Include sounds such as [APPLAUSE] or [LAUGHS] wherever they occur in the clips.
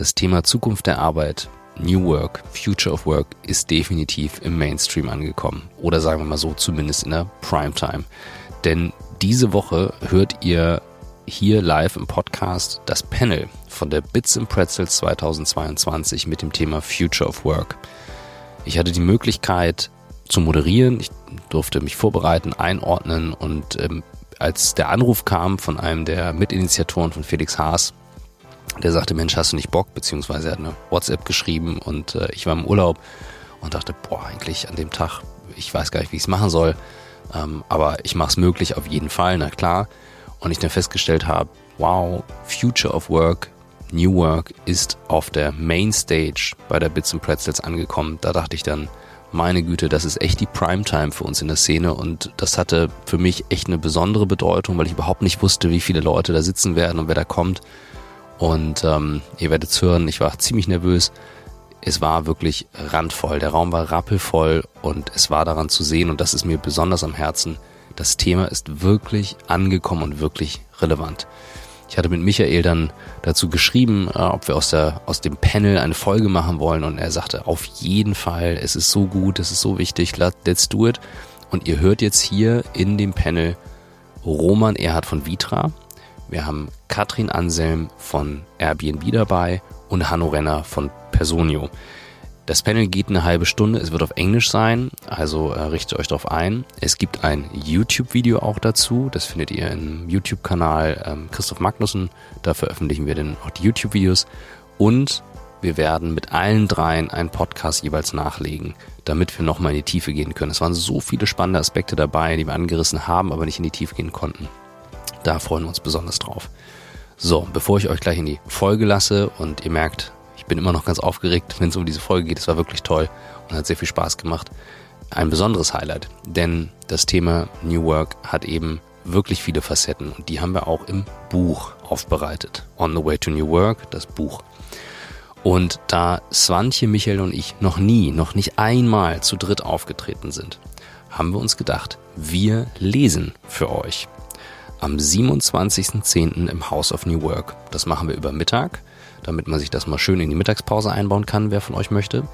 das Thema Zukunft der Arbeit, New Work, Future of Work ist definitiv im Mainstream angekommen. Oder sagen wir mal so, zumindest in der Primetime. Denn diese Woche hört ihr hier live im Podcast das Panel von der Bits and Pretzels 2022 mit dem Thema Future of Work. Ich hatte die Möglichkeit zu moderieren, ich durfte mich vorbereiten, einordnen und ähm, als der Anruf kam von einem der Mitinitiatoren von Felix Haas, der sagte, Mensch, hast du nicht Bock? Beziehungsweise er hat eine WhatsApp geschrieben und äh, ich war im Urlaub und dachte, boah, eigentlich an dem Tag, ich weiß gar nicht, wie ich es machen soll, ähm, aber ich mache es möglich auf jeden Fall, na klar. Und ich dann festgestellt habe, wow, Future of Work, New Work ist auf der Main Stage bei der Bits and Pretzels angekommen. Da dachte ich dann, meine Güte, das ist echt die Primetime für uns in der Szene und das hatte für mich echt eine besondere Bedeutung, weil ich überhaupt nicht wusste, wie viele Leute da sitzen werden und wer da kommt. Und ähm, ihr werdet es hören, ich war ziemlich nervös. Es war wirklich randvoll. Der Raum war rappelvoll und es war daran zu sehen, und das ist mir besonders am Herzen, das Thema ist wirklich angekommen und wirklich relevant. Ich hatte mit Michael dann dazu geschrieben, äh, ob wir aus, der, aus dem Panel eine Folge machen wollen und er sagte, auf jeden Fall, es ist so gut, es ist so wichtig, let's do it. Und ihr hört jetzt hier in dem Panel Roman Erhard von Vitra, wir haben Katrin Anselm von Airbnb dabei und Hanno Renner von Personio. Das Panel geht eine halbe Stunde, es wird auf Englisch sein, also äh, richtet euch darauf ein. Es gibt ein YouTube-Video auch dazu, das findet ihr im YouTube-Kanal ähm, Christoph Magnussen, da veröffentlichen wir dann auch die YouTube-Videos und wir werden mit allen dreien einen Podcast jeweils nachlegen, damit wir nochmal in die Tiefe gehen können. Es waren so viele spannende Aspekte dabei, die wir angerissen haben, aber nicht in die Tiefe gehen konnten. Da freuen wir uns besonders drauf. So, bevor ich euch gleich in die Folge lasse und ihr merkt, ich bin immer noch ganz aufgeregt, wenn es um diese Folge geht. Es war wirklich toll und hat sehr viel Spaß gemacht. Ein besonderes Highlight, denn das Thema New Work hat eben wirklich viele Facetten und die haben wir auch im Buch aufbereitet. On the Way to New Work, das Buch. Und da Swantje, Michael und ich noch nie, noch nicht einmal zu dritt aufgetreten sind, haben wir uns gedacht, wir lesen für euch am 27.10. im House of New Work. Das machen wir über Mittag, damit man sich das mal schön in die Mittagspause einbauen kann, wer von euch möchte.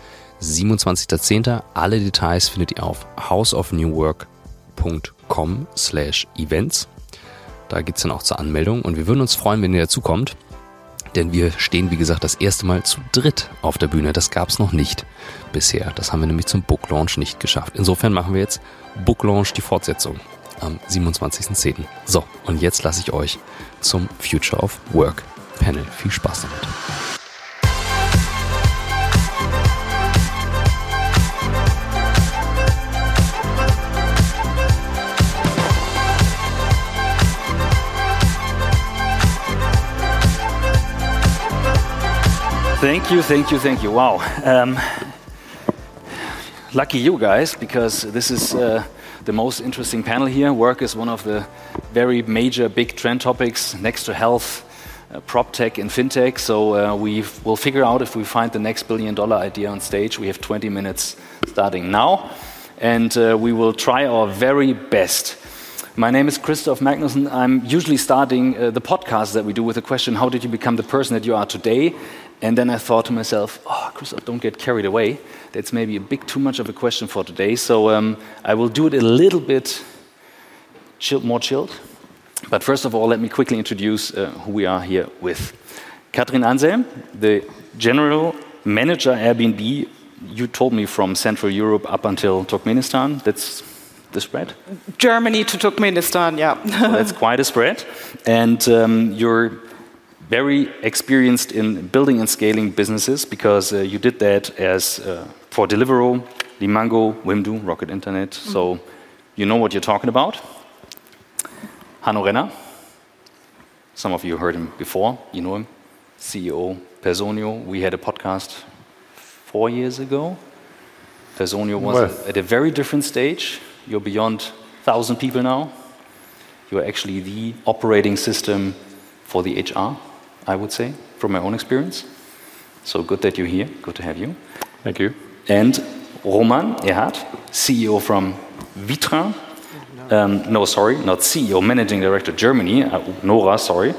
27.10. Alle Details findet ihr auf houseofnewwork.com slash events. Da geht's dann auch zur Anmeldung und wir würden uns freuen, wenn ihr dazukommt. Denn wir stehen, wie gesagt, das erste Mal zu dritt auf der Bühne. Das gab's noch nicht bisher. Das haben wir nämlich zum Book Launch nicht geschafft. Insofern machen wir jetzt Book Launch die Fortsetzung am 27.10. So, und jetzt lasse ich euch zum Future of Work Panel. Viel Spaß damit. Thank you, thank you, thank you. Wow. Um, lucky you guys, because this is uh, the most interesting panel here. Work is one of the very major big trend topics next to health, uh, prop tech, and fintech. So uh, we will figure out if we find the next billion dollar idea on stage. We have 20 minutes starting now, and uh, we will try our very best. My name is Christoph Magnussen. I'm usually starting uh, the podcast that we do with the question, How did you become the person that you are today? And then I thought to myself, oh, Christoph, don't get carried away. That's maybe a bit too much of a question for today. So um, I will do it a little bit chill, more chilled. But first of all, let me quickly introduce uh, who we are here with. Kathrin Anselm, the general manager Airbnb. You told me from Central Europe up until Turkmenistan. That's the spread? Germany to Turkmenistan, yeah. well, that's quite a spread. And um, you're very experienced in building and scaling businesses because uh, you did that as uh, for Deliveroo, Limango, Wimdu, Rocket Internet. Mm -hmm. So you know what you're talking about. Hanno Renner, some of you heard him before, you know him, CEO Personio. We had a podcast four years ago. Personio was well. at a very different stage. You're beyond 1,000 people now. You're actually the operating system for the HR I would say, from my own experience. So good that you're here. Good to have you. Thank you. And Roman Ehrhardt, CEO from Vitra. Um, no, sorry, not CEO, Managing Director Germany. Uh, Nora, sorry.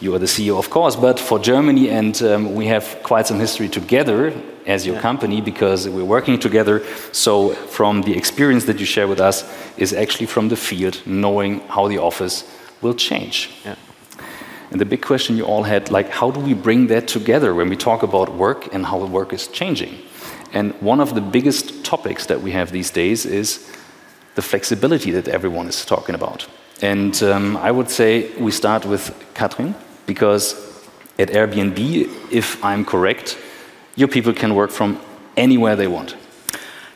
You are the CEO, of course, but for Germany, and um, we have quite some history together as your yeah. company because we're working together. So, from the experience that you share with us, is actually from the field, knowing how the office will change. Yeah. And the big question you all had, like, how do we bring that together when we talk about work and how work is changing? And one of the biggest topics that we have these days is the flexibility that everyone is talking about. And um, I would say we start with Kathrin, because at Airbnb, if I'm correct, your people can work from anywhere they want.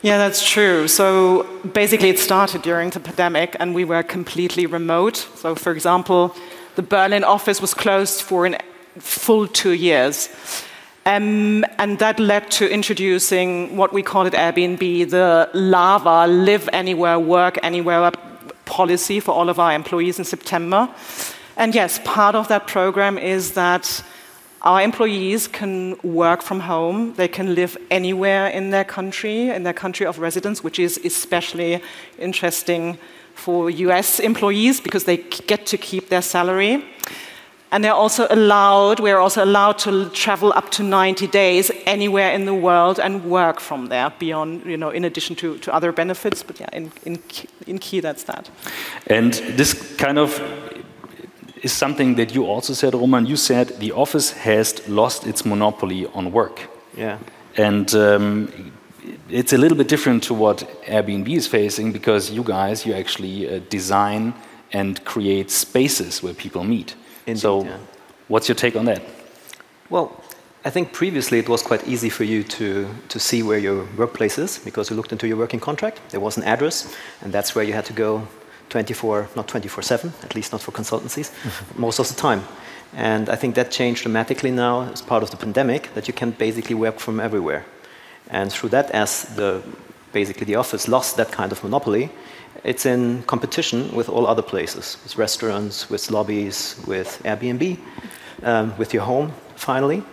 Yeah, that's true. So basically, it started during the pandemic, and we were completely remote. So, for example, the Berlin office was closed for a full two years. Um, and that led to introducing what we call at Airbnb the LAVA, live anywhere, work anywhere policy for all of our employees in September. And yes, part of that program is that our employees can work from home. They can live anywhere in their country, in their country of residence, which is especially interesting for US employees because they get to keep their salary. And they're also allowed, we're also allowed to travel up to 90 days anywhere in the world and work from there beyond, you know, in addition to, to other benefits. But yeah, in, in, in key, that's that. And this kind of is something that you also said, Roman. You said the office has lost its monopoly on work. Yeah. And um, it's a little bit different to what Airbnb is facing because you guys, you actually uh, design and create spaces where people meet. Indeed, so, yeah. what's your take on that? Well, I think previously it was quite easy for you to, to see where your workplace is because you looked into your working contract. There was an address, and that's where you had to go 24, not 24 7, at least not for consultancies, [LAUGHS] most of the time. And I think that changed dramatically now as part of the pandemic, that you can basically work from everywhere. And through that, as the, basically the office lost that kind of monopoly, it's in competition with all other places, with restaurants, with lobbies, with Airbnb, um, with your home, finally.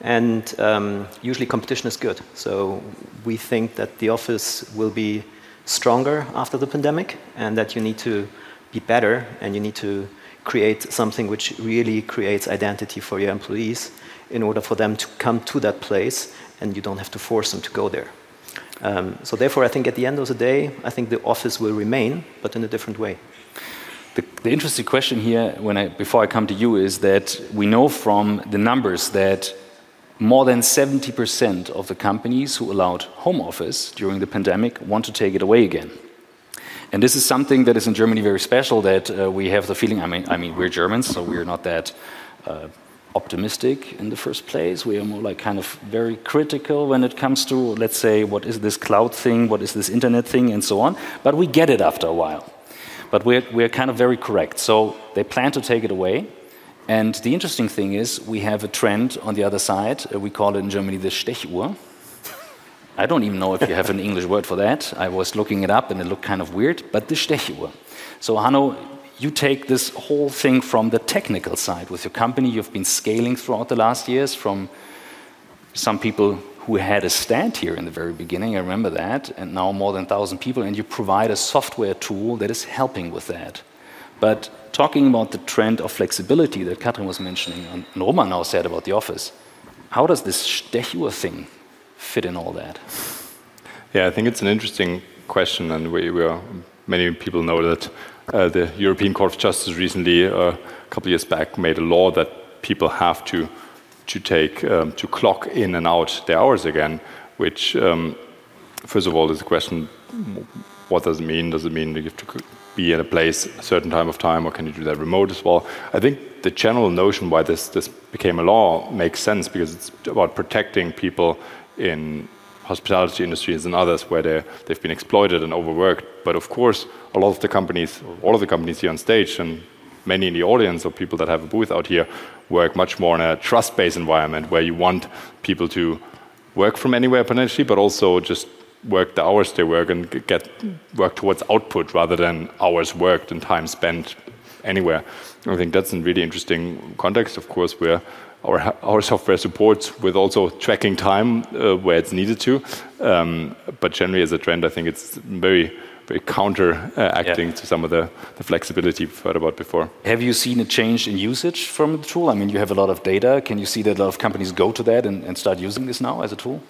And um, usually competition is good. So we think that the office will be stronger after the pandemic and that you need to be better and you need to create something which really creates identity for your employees in order for them to come to that place and you don't have to force them to go there. Um, so therefore, I think at the end of the day, I think the office will remain, but in a different way. The, the interesting question here, when I, before I come to you, is that we know from the numbers that more than 70% of the companies who allowed home office during the pandemic want to take it away again. And this is something that is in Germany very special. That uh, we have the feeling. I mean, I mean, we're Germans, so we're not that uh, optimistic in the first place. We are more like kind of very critical when it comes to, let's say, what is this cloud thing, what is this internet thing, and so on. But we get it after a while. But we're, we're kind of very correct. So they plan to take it away. And the interesting thing is, we have a trend on the other side. Uh, we call it in Germany the Stechuhr. I don't even know if you have an English word for that. I was looking it up and it looked kind of weird, but the Stechuhr. So, Hanno, you take this whole thing from the technical side with your company. You've been scaling throughout the last years from some people who had a stand here in the very beginning, I remember that, and now more than 1,000 people, and you provide a software tool that is helping with that. But talking about the trend of flexibility that Kathrin was mentioning, and Roman now said about the office, how does this Stechuhr thing fit in all that? Yeah, I think it's an interesting question, and we, we are, many people know that uh, the European Court of Justice recently, uh, a couple of years back, made a law that people have to to take um, to clock in and out their hours again. Which, um, first of all, is a question: what does it mean? Does it mean you have to be in a place a certain time of time, or can you do that remote as well? I think the general notion why this this became a law makes sense because it's about protecting people in hospitality industries and others where they've been exploited and overworked. But of course, a lot of the companies, all of the companies here on stage, and many in the audience or people that have a booth out here, work much more in a trust based environment where you want people to work from anywhere potentially, but also just work the hours they work and get work towards output rather than hours worked and time spent anywhere. I think that's a really interesting context, of course, where our, our software supports with also tracking time uh, where it's needed to. Um, but generally, as a trend, I think it's very very counteracting yeah. to some of the, the flexibility we've heard about before. Have you seen a change in usage from the tool? I mean, you have a lot of data. Can you see that a lot of companies go to that and, and start using this now as a tool?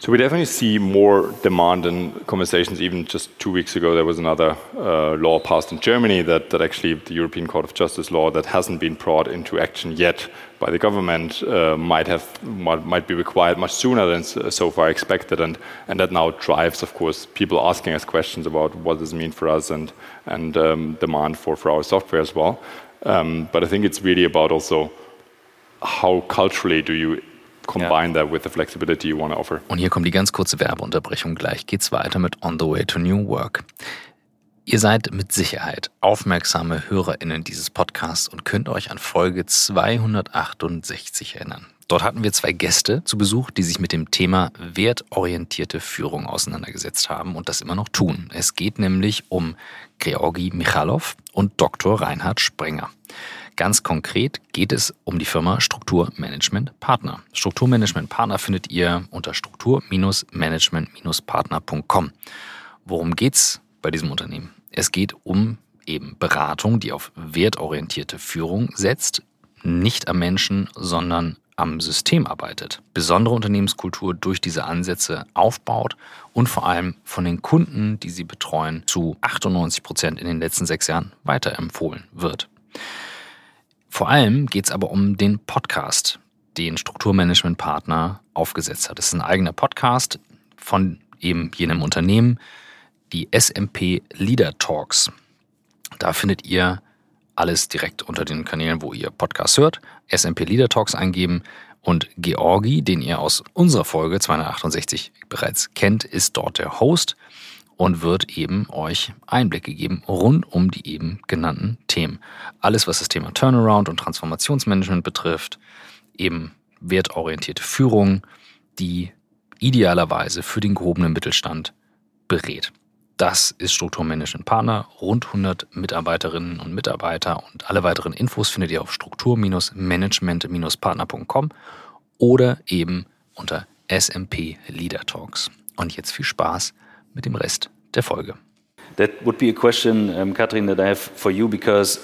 So we definitely see more demand and conversations. Even just two weeks ago, there was another uh, law passed in Germany that, that actually the European Court of Justice law that hasn't been brought into action yet by the government uh, might have might, be required much sooner than so far expected, and and that now drives, of course, people asking us questions about what does mean for us and and um, demand for for our software as well. Um, but I think it's really about also how culturally do you combine that with the flexibility you want to offer. Und hier kommt die ganz kurze Werbeunterbrechung. Gleich geht's weiter mit On the Way to New Work. Ihr seid mit Sicherheit aufmerksame HörerInnen dieses Podcasts und könnt euch an Folge 268 erinnern. Dort hatten wir zwei Gäste zu Besuch, die sich mit dem Thema wertorientierte Führung auseinandergesetzt haben und das immer noch tun. Es geht nämlich um Georgi Michalov und Dr. Reinhard Sprenger. Ganz konkret geht es um die Firma Strukturmanagement Partner. Strukturmanagement Partner findet ihr unter struktur-management-partner.com. Worum geht's bei diesem Unternehmen? Es geht um eben Beratung, die auf wertorientierte Führung setzt, nicht am Menschen, sondern am System arbeitet, besondere Unternehmenskultur durch diese Ansätze aufbaut und vor allem von den Kunden, die sie betreuen, zu 98 Prozent in den letzten sechs Jahren weiterempfohlen wird. Vor allem geht es aber um den Podcast, den Strukturmanagement-Partner aufgesetzt hat. Es ist ein eigener Podcast von eben jenem Unternehmen, die SMP Leader Talks. Da findet ihr alles direkt unter den Kanälen, wo ihr Podcast hört. SMP Leader Talks eingeben und Georgi, den ihr aus unserer Folge 268 bereits kennt, ist dort der Host und wird eben euch Einblicke geben rund um die eben genannten Themen. Alles, was das Thema Turnaround und Transformationsmanagement betrifft, eben wertorientierte Führung, die idealerweise für den gehobenen Mittelstand berät. Das ist Strukturmanagement Partner, rund 100 Mitarbeiterinnen und Mitarbeiter und alle weiteren Infos findet ihr auf struktur-management-partner.com oder eben unter SMP Leader Talks. Und jetzt viel Spaß mit dem Rest der Folge. That would be a question, um, Kathrin, that I have for you because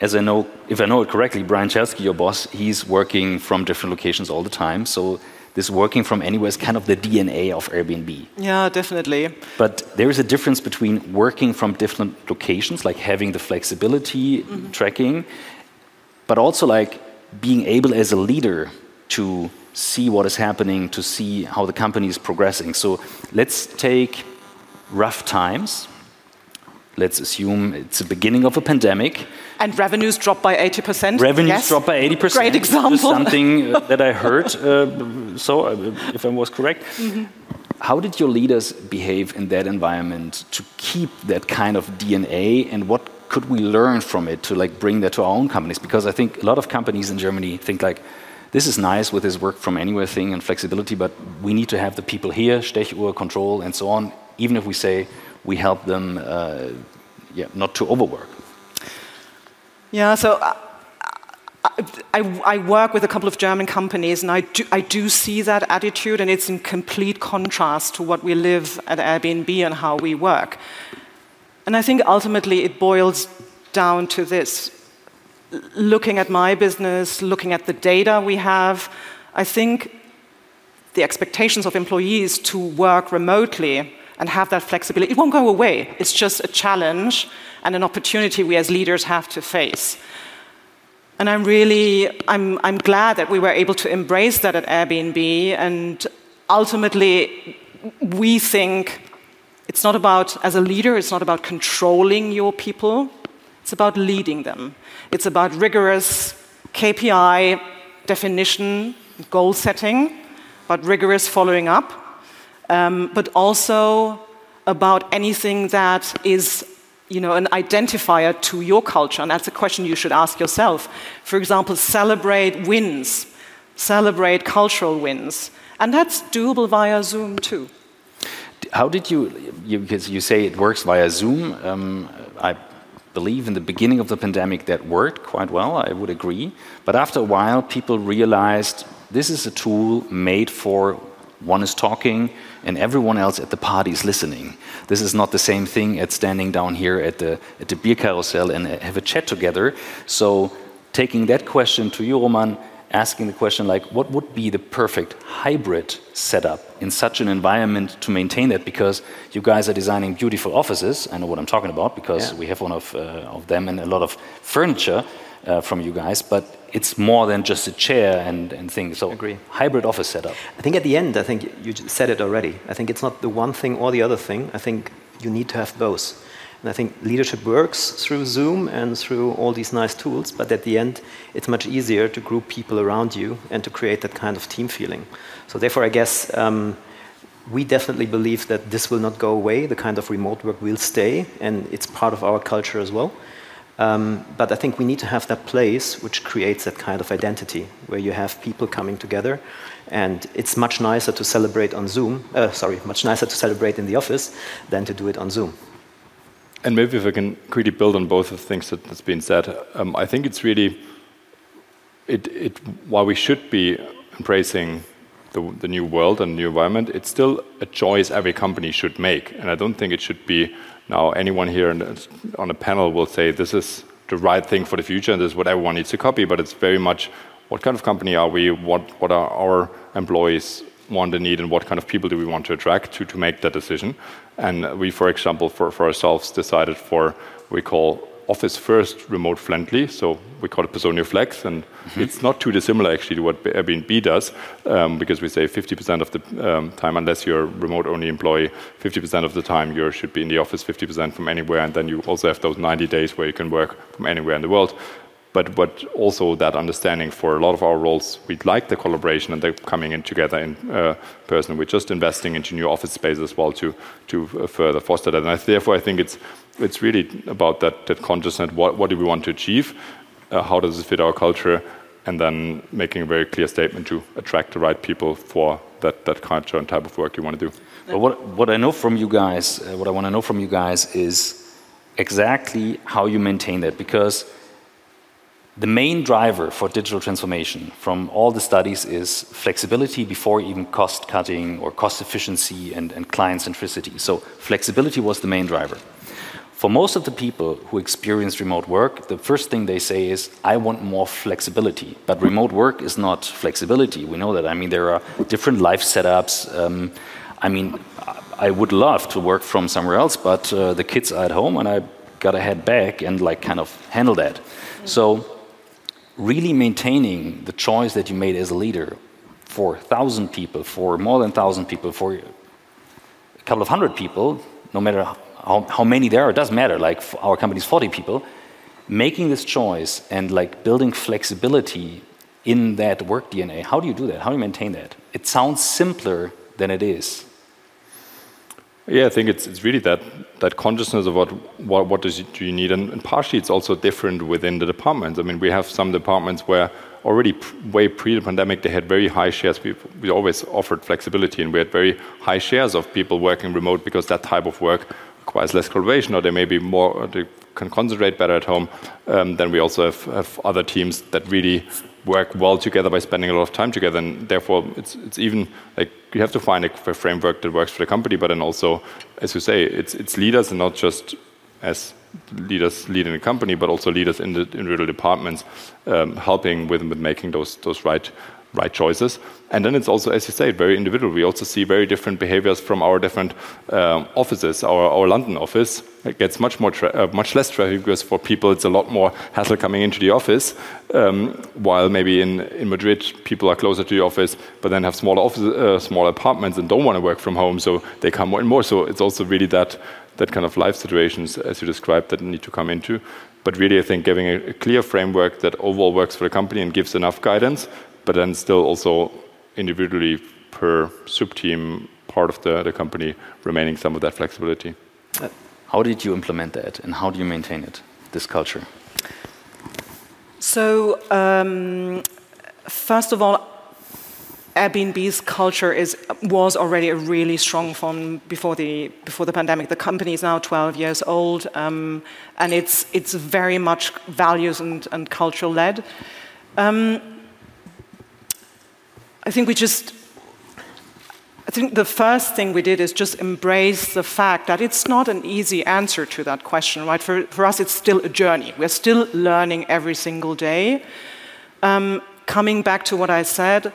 as I know, if I know it correctly, Brian Chesky, your boss, he's working from different locations all the time. So this working from anywhere is kind of the DNA of Airbnb. Yeah, definitely. But there is a difference between working from different locations, like having the flexibility, mm -hmm. tracking, but also like being able as a leader to see what is happening, to see how the company is progressing. So let's take rough times. Let's assume it's the beginning of a pandemic. And revenues drop by 80%. Revenues yes. drop by 80%. Great example. something uh, [LAUGHS] that I heard, uh, so uh, if I was correct. Mm -hmm. How did your leaders behave in that environment to keep that kind of DNA and what could we learn from it to like bring that to our own companies? Because I think a lot of companies in Germany think like, this is nice with this work from anywhere thing and flexibility, but we need to have the people here, Stechuhr, control, and so on, even if we say we help them uh, yeah, not to overwork. Yeah, so uh, I, I, work with a couple of German companies, and I do, I do see that attitude, and it's in complete contrast to what we live at Airbnb and how we work. And I think ultimately it boils down to this. Looking at my business, looking at the data we have, I think the expectations of employees to work remotely and have that flexibility. It won't go away. It's just a challenge and an opportunity we as leaders have to face. And I'm really, I'm, I'm glad that we were able to embrace that at Airbnb. And ultimately, we think it's not about, as a leader, it's not about controlling your people, it's about leading them. It's about rigorous KPI definition, goal setting, but rigorous following up um, but also about anything that is you know, an identifier to your culture. And that's a question you should ask yourself. For example, celebrate wins, celebrate cultural wins. And that's doable via Zoom too. How did you, you because you say it works via Zoom, um, I believe in the beginning of the pandemic that worked quite well, I would agree. But after a while, people realized this is a tool made for one is talking, and everyone else at the party is listening. This is not the same thing as standing down here at the, at the beer carousel and have a chat together. So, taking that question to you, Roman, asking the question like, what would be the perfect hybrid setup in such an environment to maintain that? Because you guys are designing beautiful offices. I know what I'm talking about because yeah. we have one of, uh, of them and a lot of furniture uh, from you guys. But it's more than just a chair and, and things. So Agree. hybrid office setup. I think at the end, I think you said it already. I think it's not the one thing or the other thing. I think you need to have both. And I think leadership works through Zoom and through all these nice tools, but at the end, it's much easier to group people around you and to create that kind of team feeling. So, therefore, I guess um, we definitely believe that this will not go away. The kind of remote work will stay, and it's part of our culture as well. Um, but I think we need to have that place which creates that kind of identity, where you have people coming together, and it's much nicer to celebrate on Zoom. Uh, sorry, much nicer to celebrate in the office than to do it on Zoom. And maybe if I can quickly build on both of the things that has been said, um, I think it's really, it, it, while we should be embracing the, the new world and new environment, it's still a choice every company should make. And I don't think it should be now anyone here on a panel will say this is the right thing for the future and this is what everyone needs to copy, but it's very much what kind of company are we, what, what are our employees want and need and what kind of people do we want to attract to, to make that decision. And we, for example, for, for ourselves decided for we call office first remote friendly. So we call it Personio Flex, and mm-hmm. it's not too dissimilar actually to what Airbnb does, um, because we say 50% of the um, time, unless you're a remote only employee, 50% of the time you should be in the office, 50% from anywhere, and then you also have those 90 days where you can work from anywhere in the world but but also that understanding for a lot of our roles, we'd like the collaboration and they're coming in together in uh, person. We're just investing into new office space as well to to uh, further foster that. And I, therefore, I think it's it's really about that that consciousness. What what do we want to achieve? Uh, how does it fit our culture? And then making a very clear statement to attract the right people for that that culture and type of work you want to do. But what what I know from you guys, uh, what I want to know from you guys is exactly how you maintain that because the main driver for digital transformation from all the studies is flexibility before even cost cutting or cost efficiency and, and client centricity. So, flexibility was the main driver. For most of the people who experience remote work, the first thing they say is, I want more flexibility. But remote work is not flexibility. We know that. I mean, there are different life setups. Um, I mean, I would love to work from somewhere else, but uh, the kids are at home and I gotta head back and like kind of handle that. So really maintaining the choice that you made as a leader for 1,000 people, for more than 1,000 people, for a couple of hundred people, no matter how, how many there are, it doesn't matter, like our company's 40 people, making this choice and like building flexibility in that work DNA, how do you do that? How do you maintain that? It sounds simpler than it is. Yeah, I think it's, it's really that, that consciousness of what, what, what does do you need. And, and, partially it's also different within the departments. I mean, we have some departments where already way pre the pandemic they had very high shares. We, we always offered flexibility and we had very high shares of people working remote because that type of work requires less collaboration or they may be more, they can concentrate better at home. Um, then we also have, have other teams that really work well together by spending a lot of time together, and therefore it's it's even like you have to find a, framework that works for the company, but then also, as you say, it's it's leaders and not just as leaders leading the company, but also leaders in the individual departments, um, helping with, with making those those right right choices. And then it's also, as you say, very individual. We also see very different behaviors from our different um, offices. Our, our London office gets much more, uh, much less traffic because for people it's a lot more hassle coming into the office. Um, while maybe in, in Madrid people are closer to the office, but then have smaller office, uh, smaller apartments and don't want to work from home, so they come more and more. So it's also really that that kind of life situations, as you described, that need to come into. But really, I think giving a clear framework that overall works for the company and gives enough guidance but then still also individually per sub-team part of the, the company remaining some of that flexibility. How did you implement that and how do you maintain it, this culture? So, um, first of all, Airbnb's culture is was already a really strong one before the before the pandemic. The company is now 12 years old, um, and it's it's very much values and, and culture led. Um, I think we just I think the first thing we did is just embrace the fact that it's not an easy answer to that question, right? For, for us, it's still a journey. We're still learning every single day. Um, coming back to what I said,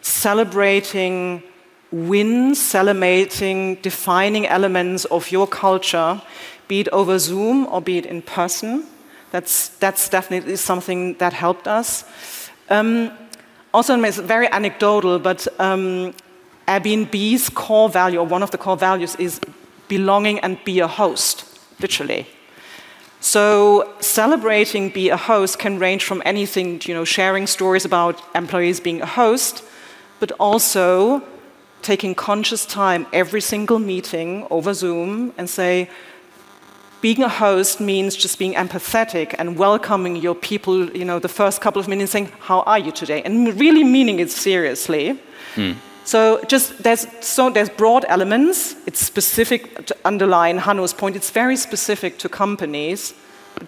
celebrating wins, celebrating defining elements of your culture, be it over Zoom or be it in person. That's, that's definitely something that helped us. Um, also, it's very anecdotal, but um, Airbnb's core value, or one of the core values, is belonging and be a host, literally. So celebrating be a host can range from anything, you know, sharing stories about employees being a host, but also taking conscious time every single meeting over Zoom and say, being a host means just being empathetic and welcoming your people, you know, the first couple of minutes saying, How are you today? And really meaning it seriously. Mm. So just there's so there's broad elements. It's specific to underline Hanno's point. It's very specific to companies.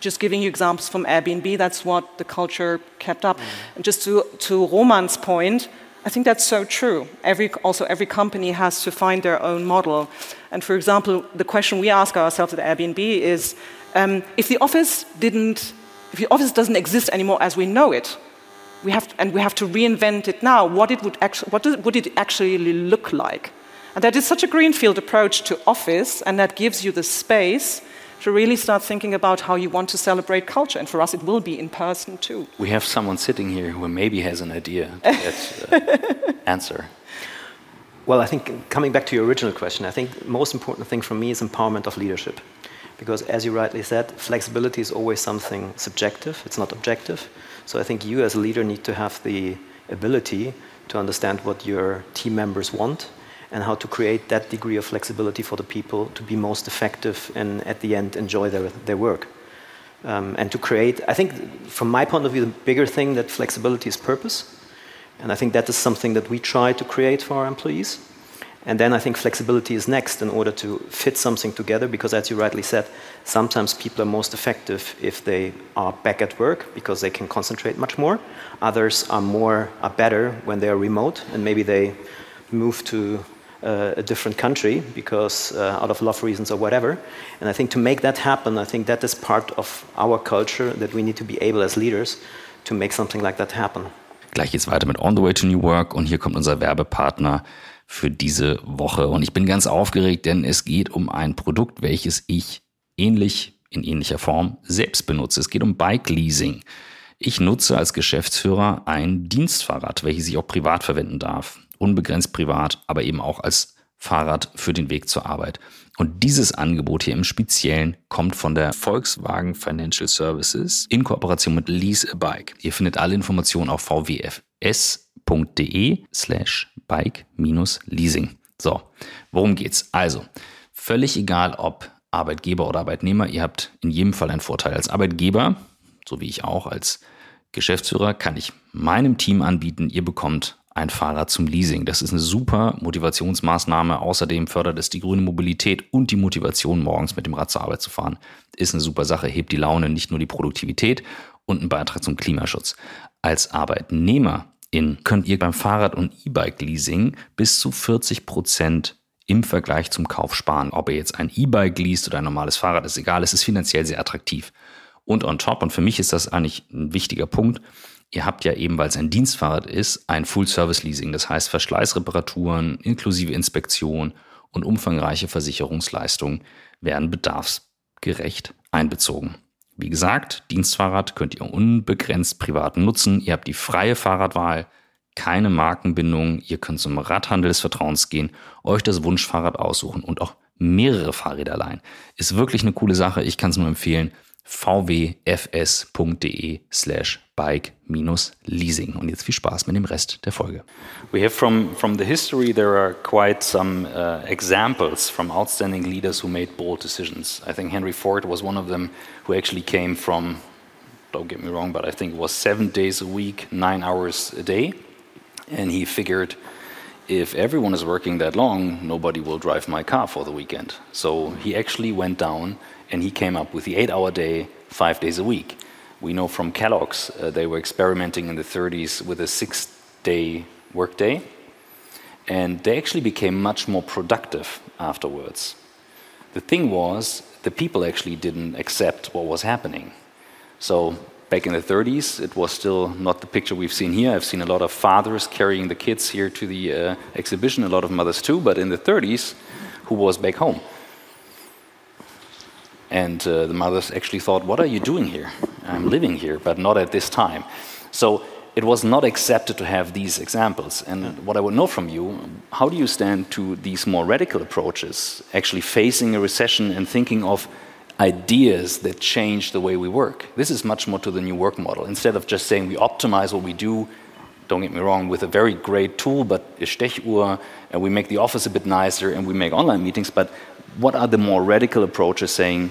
Just giving you examples from Airbnb, that's what the culture kept up. Mm. And just to, to Roman's point, I think that's so true. Every, also, every company has to find their own model. And for example, the question we ask ourselves at Airbnb is um, if the office didn't, if the office doesn't exist anymore as we know it, we have to, and we have to reinvent it now, what, it would, actually, what does, would it actually look like? And that is such a greenfield approach to office, and that gives you the space to really start thinking about how you want to celebrate culture. And for us, it will be in person too. We have someone sitting here who maybe has an idea [LAUGHS] to get uh, answer. Well, I think coming back to your original question, I think the most important thing for me is empowerment of leadership. Because as you rightly said, flexibility is always something subjective, it's not objective. So I think you as a leader need to have the ability to understand what your team members want and how to create that degree of flexibility for the people to be most effective and at the end enjoy their, their work. Um, and to create, I think from my point of view, the bigger thing that flexibility is purpose. And I think that is something that we try to create for our employees. And then I think flexibility is next in order to fit something together because, as you rightly said, sometimes people are most effective if they are back at work because they can concentrate much more. Others are more are better when they are remote and maybe they move to a different country because uh, out of love reasons or whatever. And I think to make that happen, I think that is part of our culture that we need to be able as leaders to make something like that happen. Gleich geht's weiter mit On the Way to New Work und hier kommt unser Werbepartner für diese Woche. Und ich bin ganz aufgeregt, denn es geht um ein Produkt, welches ich ähnlich in ähnlicher Form selbst benutze. Es geht um Bike Leasing. Ich nutze als Geschäftsführer ein Dienstfahrrad, welches ich auch privat verwenden darf. Unbegrenzt privat, aber eben auch als Fahrrad für den Weg zur Arbeit. Und dieses Angebot hier im Speziellen kommt von der Volkswagen Financial Services in Kooperation mit Lease a Bike. Ihr findet alle Informationen auf vwfs.de slash bike-leasing. So, worum geht's? Also, völlig egal ob Arbeitgeber oder Arbeitnehmer, ihr habt in jedem Fall einen Vorteil. Als Arbeitgeber, so wie ich auch als Geschäftsführer, kann ich meinem Team anbieten, ihr bekommt ein Fahrrad zum Leasing. Das ist eine super Motivationsmaßnahme. Außerdem fördert es die grüne Mobilität und die Motivation, morgens mit dem Rad zur Arbeit zu fahren. Ist eine super Sache, hebt die Laune, nicht nur die Produktivität und einen Beitrag zum Klimaschutz. Als Arbeitnehmer könnt ihr beim Fahrrad- und E-Bike-Leasing bis zu 40 Prozent im Vergleich zum Kauf sparen. Ob ihr jetzt ein E-Bike least oder ein normales Fahrrad, ist egal. Es ist finanziell sehr attraktiv. Und on top, und für mich ist das eigentlich ein wichtiger Punkt, ihr habt ja eben, weil es ein Dienstfahrrad ist, ein Full-Service-Leasing. Das heißt Verschleißreparaturen inklusive Inspektion und umfangreiche Versicherungsleistungen werden bedarfsgerecht einbezogen. Wie gesagt, Dienstfahrrad könnt ihr unbegrenzt privat nutzen. Ihr habt die freie Fahrradwahl, keine Markenbindung. Ihr könnt zum Radhandel des Vertrauens gehen, euch das Wunschfahrrad aussuchen und auch mehrere Fahrräder leihen. Ist wirklich eine coole Sache. Ich kann es nur empfehlen. vwfs.de slash bike-leasing. Und jetzt viel Spaß mit dem Rest der Folge. We have from, from the history, there are quite some uh, examples from outstanding leaders who made bold decisions. I think Henry Ford was one of them who actually came from, don't get me wrong, but I think it was seven days a week, nine hours a day. And he figured, if everyone is working that long, nobody will drive my car for the weekend. So he actually went down and he came up with the eight hour day, five days a week. We know from Kellogg's, uh, they were experimenting in the 30s with a six day workday. and they actually became much more productive afterwards. The thing was, the people actually didn't accept what was happening. So back in the 30s, it was still not the picture we've seen here. I've seen a lot of fathers carrying the kids here to the uh, exhibition, a lot of mothers too, but in the 30s, who was back home? And uh, the mothers actually thought, What are you doing here? I'm living here, but not at this time. So it was not accepted to have these examples. And what I would know from you, how do you stand to these more radical approaches, actually facing a recession and thinking of ideas that change the way we work? This is much more to the new work model. Instead of just saying we optimize what we do, don't get me wrong, with a very great tool, but a Stechuhr, and we make the office a bit nicer and we make online meetings, but what are the more radical approaches saying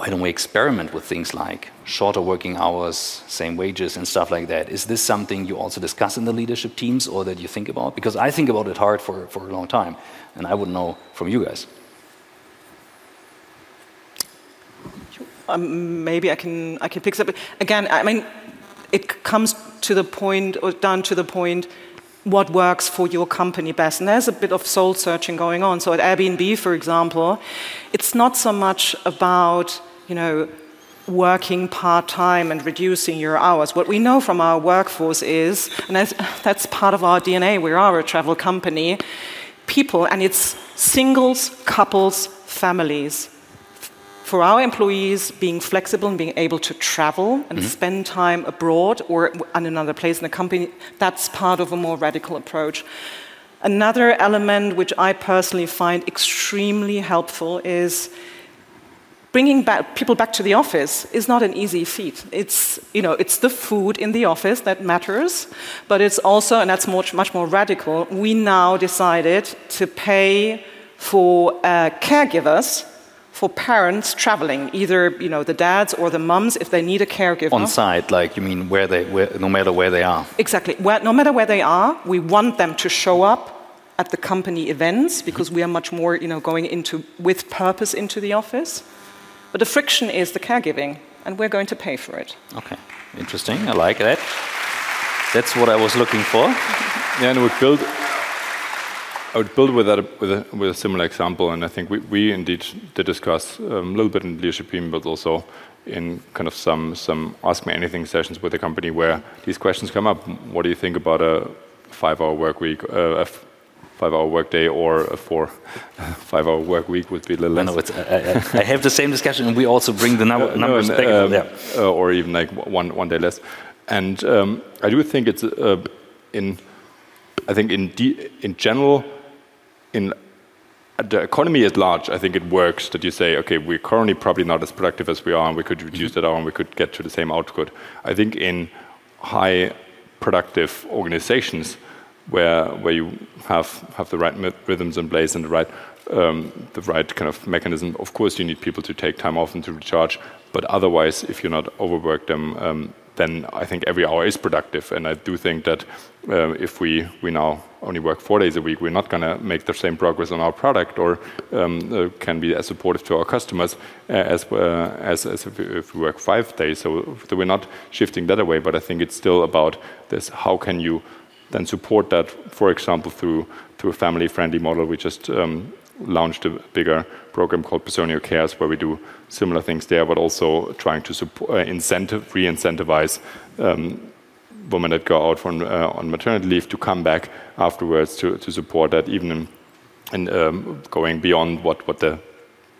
why don't we experiment with things like shorter working hours, same wages, and stuff like that? Is this something you also discuss in the leadership teams or that you think about? Because I think about it hard for, for a long time, and I would know from you guys. Um, maybe I can I can pick up again. I mean, it comes to the point or down to the point what works for your company best. And there's a bit of soul searching going on. So at Airbnb, for example, it's not so much about you know, working part time and reducing your hours. What we know from our workforce is, and that's, that's part of our DNA, we are a travel company, people, and it's singles, couples, families. For our employees, being flexible and being able to travel and mm-hmm. spend time abroad or in another place in the company, that's part of a more radical approach. Another element which I personally find extremely helpful is bringing back people back to the office is not an easy feat. It's, you know, it's the food in the office that matters, but it's also, and that's much, much more radical, we now decided to pay for uh, caregivers for parents traveling, either you know the dads or the mums, if they need a caregiver on site. Like you mean where they, where, no matter where they are. Exactly. Where, no matter where they are, we want them to show up at the company events because we are much more you know going into with purpose into the office. But the friction is the caregiving, and we're going to pay for it. Okay, interesting. I like that. That's what I was looking for. yeah, and we build. I would build with that with a, with a similar example, and I think we, we indeed did discuss um, a little bit in the leadership team, but also in kind of some some ask me anything sessions with the company where these questions come up. What do you think about a five-hour work week, uh, five-hour workday or a four [LAUGHS] five-hour work week would be a little less. No, it's, I, I, have the same discussion, and we also bring the number, [LAUGHS] no, numbers no, back. Um, yeah. uh, or even like one one day less. And um, I do think it's uh, in, I think in in general, in the economy at large, I think it works that you say, okay, we're currently probably not as productive as we are, and we could reduce that hour, and we could get to the same output. I think in high productive organizations, where where you have have the right rhythms in place and the right um, the right kind of mechanism. Of course, you need people to take time off and to recharge, but otherwise, if you're not overwork them, um, then I think every hour is productive. And I do think that uh, if we we now only work four days a week, we're not going to make the same progress on our product or um, uh, can be as supportive to our customers uh, as, uh, as, as if, we, if, we, work five days. So, so we're not shifting that away, but I think it's still about this: how can you then support that, for example, through through a family-friendly model. We just um, launched a bigger program called Personio Cares, where we do similar things there, but also trying to support, uh, incentive, re-incentivize um, women that go out from, uh, on maternity leave to come back afterwards to, to support that, even in, in um, going beyond what, what the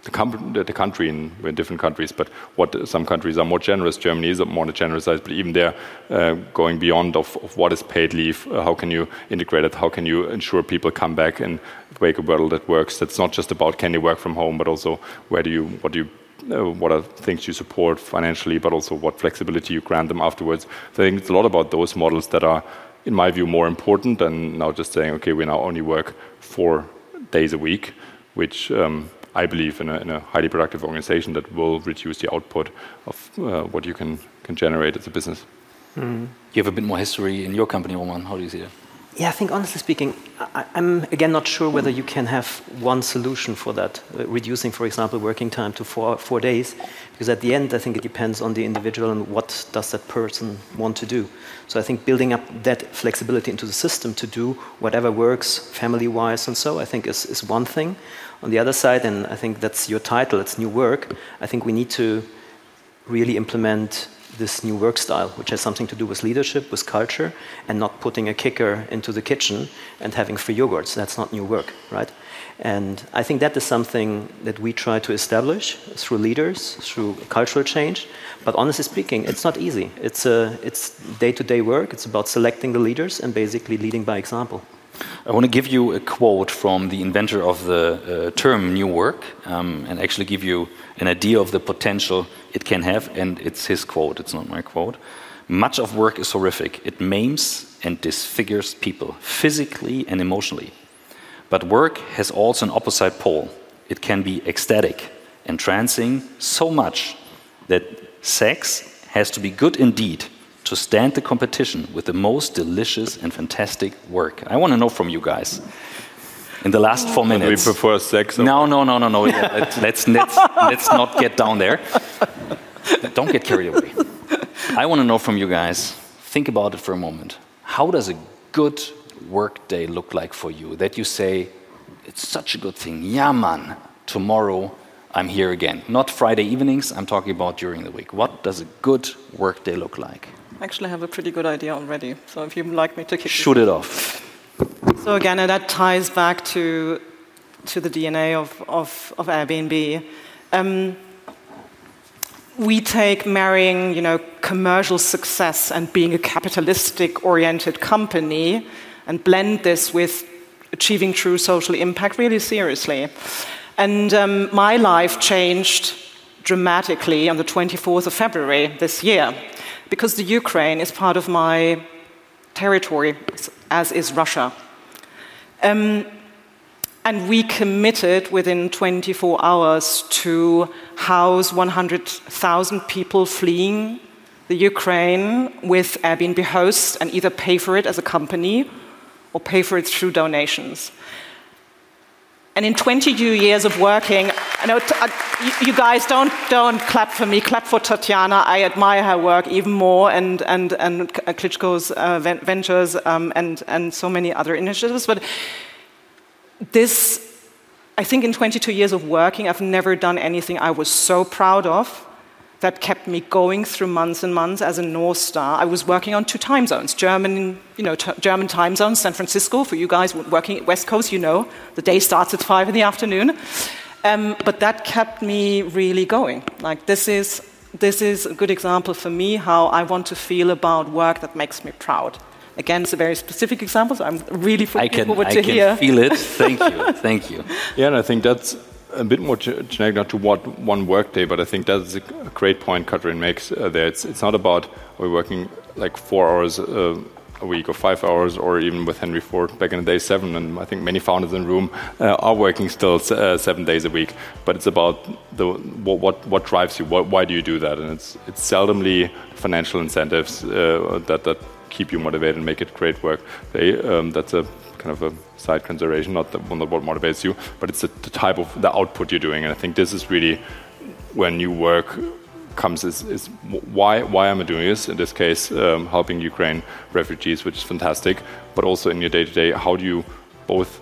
the, the, country in, in, different countries, but what some countries are more generous. Germany is more generous, but even there, uh, going beyond of, of, what is paid leave, uh, how can you integrate it? How can you ensure people come back and wake a world that works? That's not just about can you work from home, but also where do you, what do you uh, what are things you support financially, but also what flexibility you grant them afterwards. So I think it's a lot about those models that are, in my view, more important than now just saying, okay, we now only work four days a week, which um, I believe, in a, in a, highly productive organization that will reduce the output of uh, what you can, can generate as a business. Mm. You have a bit more history in your company, Roman. How do you see it? Yeah, I think honestly speaking, I, am again not sure whether you can have one solution for that, uh, reducing, for example, working time to four, four days, because at the end, I think it depends on the individual and what does that person want to do. So I think building up that flexibility into the system to do whatever works family-wise and so, I think is, is one thing. On the other side, and I think that's your title, it's new work, I think we need to really implement this new work style, which has something to do with leadership, with culture, and not putting a kicker into the kitchen and having free yogurts. That's not new work, right? And I think that is something that we try to establish through leaders, through cultural change. But honestly speaking, it's not easy. It's, a, it's day-to-day work. It's about selecting the leaders and basically leading by example. I want to give you a quote from the inventor of the uh, term new work um, and actually give you an idea of the potential it can have. And it's his quote, it's not my quote. Much of work is horrific. It maims and disfigures people physically and emotionally. But work has also an opposite pole. It can be ecstatic, entrancing so much that sex has to be good indeed to stand the competition with the most delicious and fantastic work. I want to know from you guys. In the last four minutes. We prefer sex. No, no, no, no, no. let's, let's, let's, let's not get down there. Don't get carried away. I want to know from you guys. Think about it for a moment. How does a good work day look like for you? That you say, it's such a good thing. Yeah, man. Tomorrow I'm here again. Not Friday evenings. I'm talking about during the week. What does a good work day look like? actually I have a pretty good idea already. So if you'd like me to kick Shoot it off. So again, that ties back to, to the DNA of, of, of Airbnb. Um, we take marrying, you know, commercial success and being a capitalistic-oriented company and blend this with achieving true social impact really seriously. And um, my life changed dramatically on the 24th of February this year because the Ukraine is part of my territory, as is Russia. Um, and we committed within 24 hours to house 100,000 people fleeing the Ukraine with Airbnb hosts and either pay for it as a company or pay for it through donations. And in 22 years of working, I know uh, you guys don't, don't clap for me, clap for Tatiana. I admire her work even more and, and, and Klitschko's uh, ventures um, and, and so many other initiatives. But this, I think in 22 years of working, I've never done anything I was so proud of that kept me going through months and months as a North Star. I was working on two time zones, German, you know, German time zones, San Francisco. For you guys working at West Coast, you know, the day starts at five in the afternoon. Um, but that kept me really going. Like this is this is a good example for me how I want to feel about work that makes me proud. Again, it's a very specific example, so I'm really looking I can, forward I to can feel it. [LAUGHS] Thank you. Thank you. Yeah, and I think that's a bit more generic, not to what one workday, but I think that's a great point Kathrin makes uh, there. It's, it's not about we're working like four hours uh, a week or five hours, or even with Henry Ford back in the day, seven. And I think many founders in the room uh, are working still uh, seven days a week. But it's about the what what, what drives you. What, why do you do that? And it's it's seldomly financial incentives uh, that that keep you motivated and make it great work. They, um, that's a kind of a side consideration, not, the, not what motivates you, but it's the, the, type of the output you're doing. And I think this is really when you work comes is, is why why am I doing this? In this case, um, helping Ukraine refugees, which is fantastic. But also in your day to day, how do you both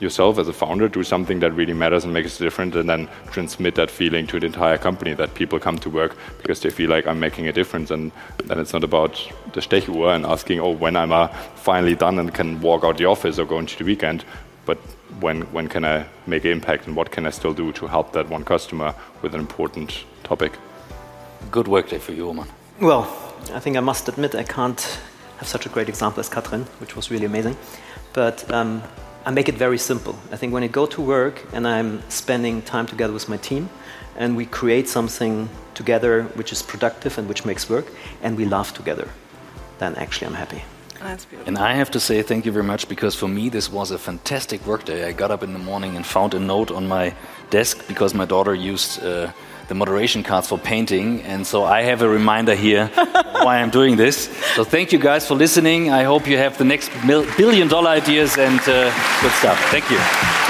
yourself as a founder do something that really matters and makes a difference and then transmit that feeling to the entire company that people come to work because they feel like I'm making a difference and then it's not about the Stechuhr and asking, oh, when am I finally done and can walk out the office or go into the weekend, but when, when can I make an impact and what can I still do to help that one customer with an important topic? Good work day for you, Roman. Well, I think I must admit I can't have such a great example as Kathrin, which was really amazing. But um, I make it very simple. I think when I go to work and I'm spending time together with my team and we create something together which is productive and which makes work and we laugh together, then actually I'm happy. That's beautiful. And I have to say thank you very much because for me this was a fantastic work day. I got up in the morning and found a note on my desk because my daughter used uh, the moderation cards for painting, and so I have a reminder here [LAUGHS] why I'm doing this. So thank you guys for listening. I hope you have the next mil- billion dollar ideas and uh, good stuff. Thank you.